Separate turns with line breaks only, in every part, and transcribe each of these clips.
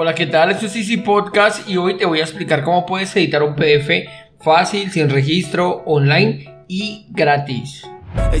Hola, ¿qué tal? Esto es Easy Podcast y hoy te voy a explicar cómo puedes editar un PDF fácil, sin registro, online y gratis. They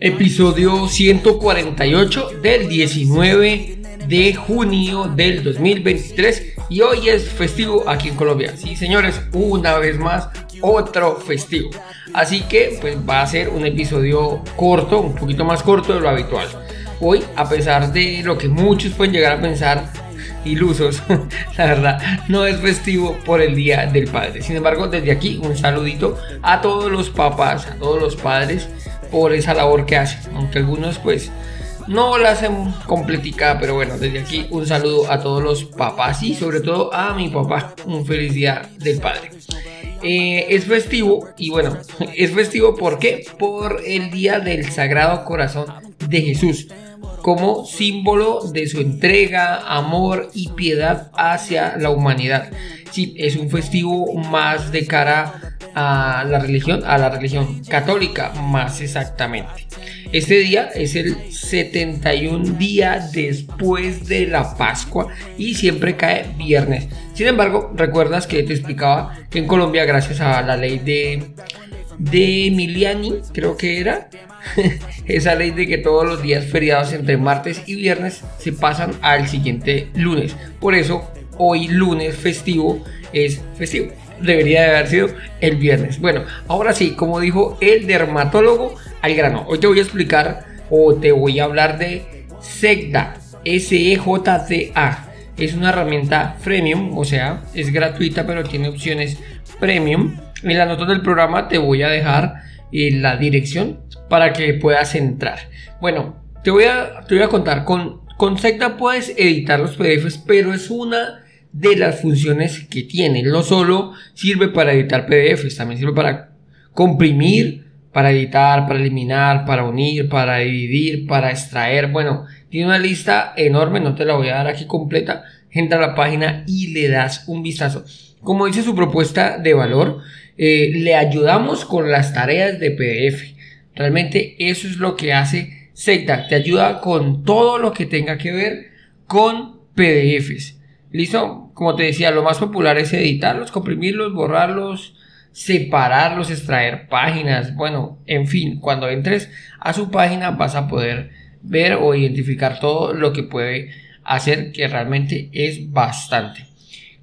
Episodio 148 del 19 de junio del 2023 y hoy es festivo aquí en Colombia. Sí, señores, una vez más otro festivo. Así que pues va a ser un episodio corto, un poquito más corto de lo habitual. Hoy, a pesar de lo que muchos pueden llegar a pensar, ilusos, la verdad, no es festivo por el Día del Padre. Sin embargo, desde aquí un saludito a todos los papás, a todos los padres por esa labor que hacen, aunque algunos pues no la hacen completica, pero bueno, desde aquí un saludo a todos los papás y sobre todo a mi papá, un feliz Día del Padre. Eh, es festivo y bueno, es festivo ¿por qué? Por el Día del Sagrado Corazón de Jesús como símbolo de su entrega, amor y piedad hacia la humanidad. Sí, es un festivo más de cara a la religión, a la religión católica más exactamente. Este día es el 71 día después de la Pascua y siempre cae viernes. Sin embargo, recuerdas que te explicaba que en Colombia, gracias a la ley de, de Emiliani, creo que era, esa ley de que todos los días feriados entre martes y viernes se pasan al siguiente lunes. Por eso hoy lunes festivo es festivo. Debería de haber sido el viernes. Bueno, ahora sí, como dijo el dermatólogo, al grano. Hoy te voy a explicar o te voy a hablar de SEJDA. S-E-J-D-A. Es una herramienta freemium, o sea, es gratuita, pero tiene opciones premium. En las notas del programa te voy a dejar eh, la dirección para que puedas entrar. Bueno, te voy a, te voy a contar, con, con puedes editar los PDFs, pero es una de las funciones que tiene. No solo sirve para editar PDFs, también sirve para comprimir, para editar, para eliminar, para unir, para dividir, para extraer. Bueno, tiene una lista enorme, no te la voy a dar aquí completa. Entra a la página y le das un vistazo. Como dice su propuesta de valor, eh, le ayudamos con las tareas de PDF. Realmente eso es lo que hace Secta. Te ayuda con todo lo que tenga que ver con PDFs. ¿Listo? Como te decía, lo más popular es editarlos, comprimirlos, borrarlos, separarlos, extraer páginas. Bueno, en fin, cuando entres a su página vas a poder ver o identificar todo lo que puede hacer, que realmente es bastante.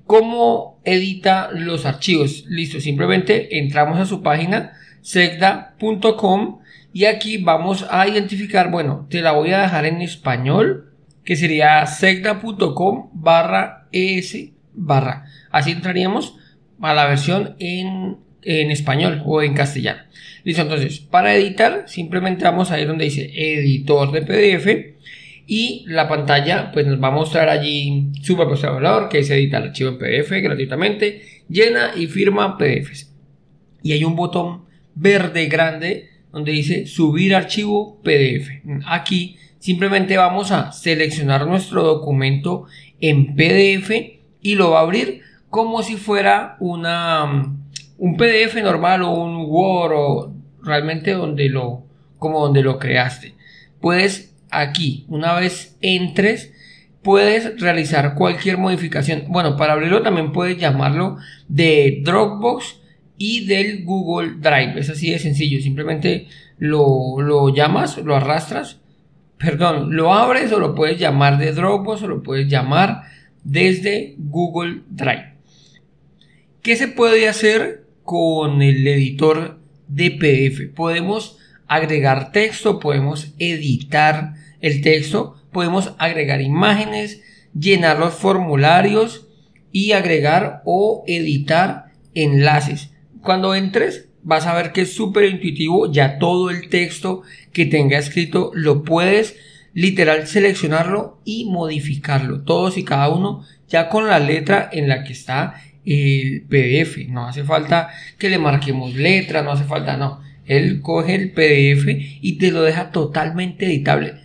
¿Cómo edita los archivos? Listo, simplemente entramos a su página secda.com y aquí vamos a identificar, bueno, te la voy a dejar en español, que sería secda.com barra es barra. Así entraríamos a la versión en, en español o en castellano. Listo, entonces, para editar, simplemente vamos a ir donde dice editor de PDF y la pantalla pues nos va a mostrar allí su valor que es editar el archivo en PDF gratuitamente, llena y firma PDFs. Y hay un botón verde grande donde dice subir archivo PDF. Aquí simplemente vamos a seleccionar nuestro documento en PDF y lo va a abrir como si fuera una un PDF normal o un Word o realmente donde lo como donde lo creaste. Puedes aquí, una vez entres, puedes realizar cualquier modificación. Bueno, para abrirlo también puedes llamarlo de Dropbox y del Google Drive. Es así de sencillo. Simplemente lo, lo llamas, lo arrastras. Perdón, lo abres o lo puedes llamar de Dropbox o lo puedes llamar desde Google Drive. ¿Qué se puede hacer con el editor de PDF? Podemos agregar texto, podemos editar el texto, podemos agregar imágenes, llenar los formularios y agregar o editar enlaces. Cuando entres vas a ver que es súper intuitivo, ya todo el texto que tenga escrito lo puedes literal seleccionarlo y modificarlo, todos y cada uno ya con la letra en la que está el PDF, no hace falta que le marquemos letra, no hace falta, no, él coge el PDF y te lo deja totalmente editable,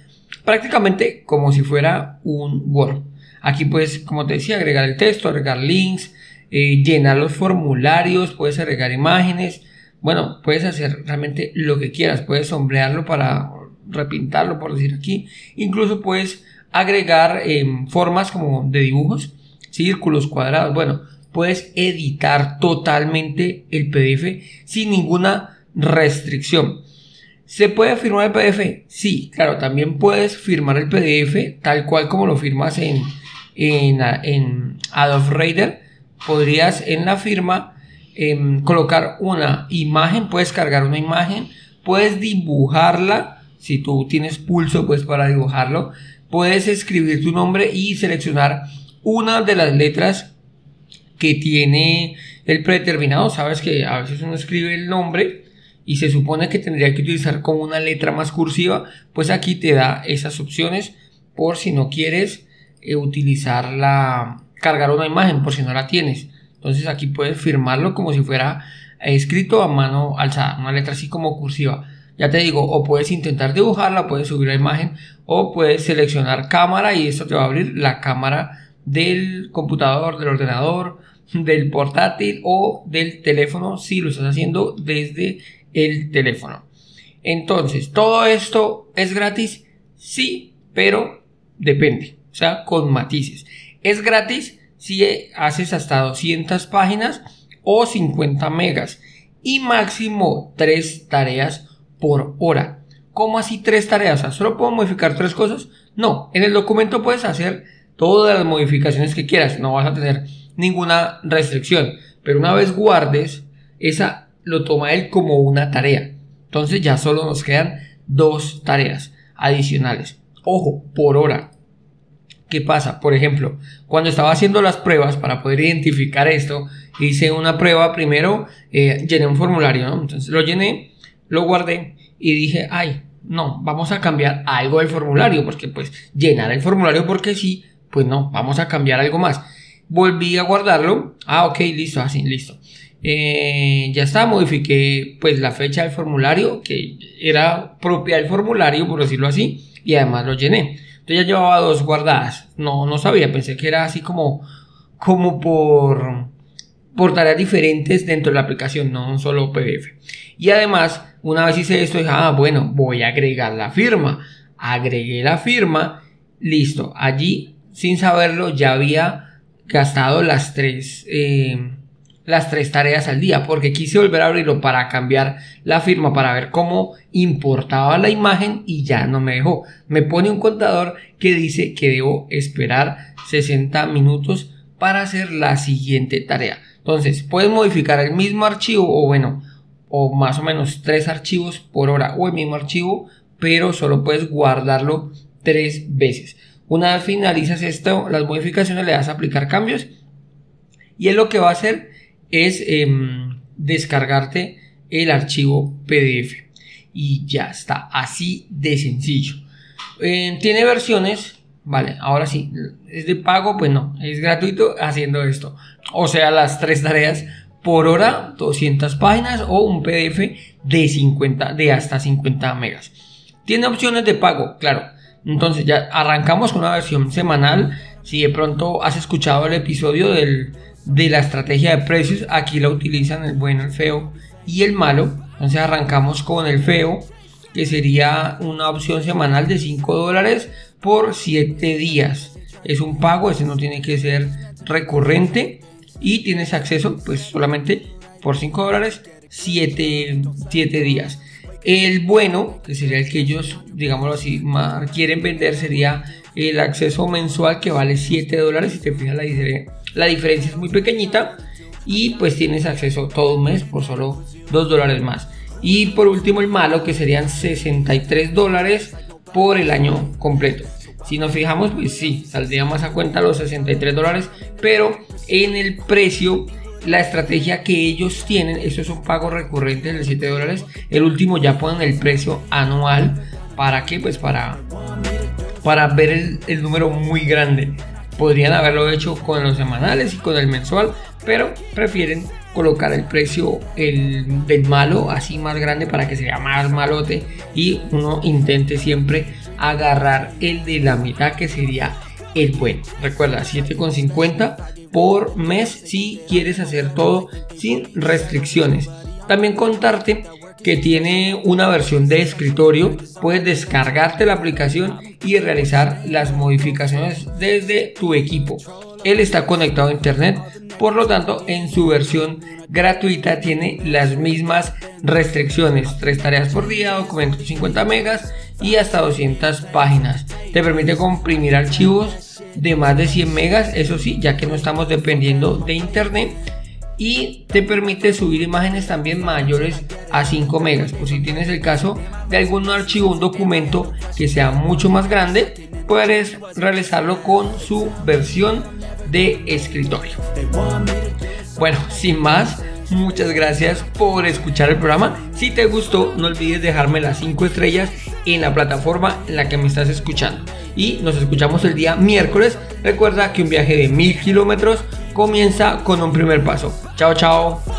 prácticamente como si fuera un Word. Aquí puedes, como te decía, agregar el texto, agregar links, eh, llenar los formularios, puedes agregar imágenes, bueno, puedes hacer realmente lo que quieras, puedes sombrearlo para repintarlo, por decir aquí, incluso puedes agregar em, formas como de dibujos, círculos, cuadrados, bueno, puedes editar totalmente el PDF sin ninguna restricción. ¿Se puede firmar el PDF? Sí, claro, también puedes firmar el PDF tal cual como lo firmas en, en, en Reader. Podrías en la firma Em, colocar una imagen, puedes cargar una imagen, puedes dibujarla, si tú tienes pulso pues para dibujarlo, puedes escribir tu nombre y seleccionar una de las letras que tiene el predeterminado, sabes que a veces uno escribe el nombre y se supone que tendría que utilizar como una letra más cursiva, pues aquí te da esas opciones por si no quieres eh, utilizar la cargar una imagen por si no la tienes. Entonces aquí puedes firmarlo como si fuera escrito a mano alzada, una letra así como cursiva. Ya te digo, o puedes intentar dibujarla, puedes subir la imagen, o puedes seleccionar cámara y esto te va a abrir la cámara del computador, del ordenador, del portátil o del teléfono si lo estás haciendo desde el teléfono. Entonces, ¿todo esto es gratis? Sí, pero depende, o sea, con matices. Es gratis si haces hasta 200 páginas o 50 megas y máximo 3 tareas por hora. ¿Cómo así 3 tareas? ¿Solo puedo modificar 3 cosas? No, en el documento puedes hacer todas las modificaciones que quieras, no vas a tener ninguna restricción, pero una vez guardes, esa lo toma él como una tarea. Entonces ya solo nos quedan dos tareas adicionales. Ojo, por hora. ¿Qué pasa? Por ejemplo, cuando estaba haciendo las pruebas para poder identificar esto, hice una prueba primero, eh, llené un formulario. Entonces lo llené, lo guardé y dije, ay, no, vamos a cambiar algo del formulario, porque pues llenar el formulario porque sí, pues no, vamos a cambiar algo más. Volví a guardarlo, ah, ok, listo, así, listo. Eh, ya está, modifiqué pues la fecha del formulario, que era propia del formulario, por decirlo así, y además lo llené. Yo ya llevaba dos guardadas. No, no sabía, pensé que era así como, como por, por tareas diferentes dentro de la aplicación, no un solo PDF. Y además, una vez hice esto, dije, ah, bueno, voy a agregar la firma. Agregué la firma, listo. Allí, sin saberlo, ya había gastado las tres, eh, las tres tareas al día porque quise volver a abrirlo para cambiar la firma para ver cómo importaba la imagen y ya no me dejó. Me pone un contador que dice que debo esperar 60 minutos para hacer la siguiente tarea. Entonces, puedes modificar el mismo archivo o bueno, o más o menos tres archivos por hora o el mismo archivo, pero solo puedes guardarlo tres veces. Una vez finalizas esto, las modificaciones le das a aplicar cambios y es lo que va a hacer es em, descargarte el archivo PDF y ya está, así de sencillo. Eh, tiene versiones, vale, ahora sí, es de pago, pues no, es gratuito haciendo esto. O sea, las tres tareas por hora, 200 páginas o un PDF de 50, de hasta 50 megas. Tiene opciones de pago, claro. Entonces ya arrancamos con una versión semanal. Si de pronto has escuchado el episodio del de la estrategia de precios. Aquí la utilizan el bueno, el feo y el malo. Entonces arrancamos con el feo, que sería una opción semanal de 5 dólares por 7 días. Es un pago, ese no tiene que ser recurrente y tienes acceso pues solamente por 5 dólares 7, 7 días. El bueno, que sería el que ellos, digámoslo así, quieren vender, sería el acceso mensual que vale 7 dólares. Si te fijas la la diferencia es muy pequeñita y pues tienes acceso todo un mes por solo 2 dólares más. Y por último el malo que serían 63 dólares por el año completo. Si nos fijamos, pues sí, saldría más a cuenta los 63 dólares, pero en el precio la estrategia que ellos tienen, eso es un pago recurrente de 7 dólares, el último ya ponen el precio anual, ¿para qué? Pues para, para ver el número muy grande. Podrían haberlo hecho con los semanales y con el mensual, pero prefieren colocar el precio el, del malo así más grande para que sea más malote y uno intente siempre agarrar el de la mitad que sería el bueno. Recuerda 7,50 por mes si quieres hacer todo sin restricciones. También contarte que tiene una versión de escritorio, puedes descargarte la aplicación y realizar las modificaciones desde tu equipo. Él está conectado a internet, por lo tanto en su versión gratuita tiene las mismas restricciones, tres tareas por día, documentos 50 megas y hasta 200 páginas. Te permite comprimir archivos de más de 100 megas, eso sí, ya que no estamos dependiendo de internet y te permite subir imágenes también mayores a 5 megas. Por si tienes el caso de algún archivo un documento que sea mucho más grande puedes realizarlo con su versión de escritorio. Bueno sin más muchas gracias por escuchar el programa. Si te gustó no olvides dejarme las 5 estrellas en la plataforma en la que me estás escuchando. Y nos escuchamos el día miércoles. Recuerda que un viaje de mil kilómetros comienza con un primer paso. Chao, chao.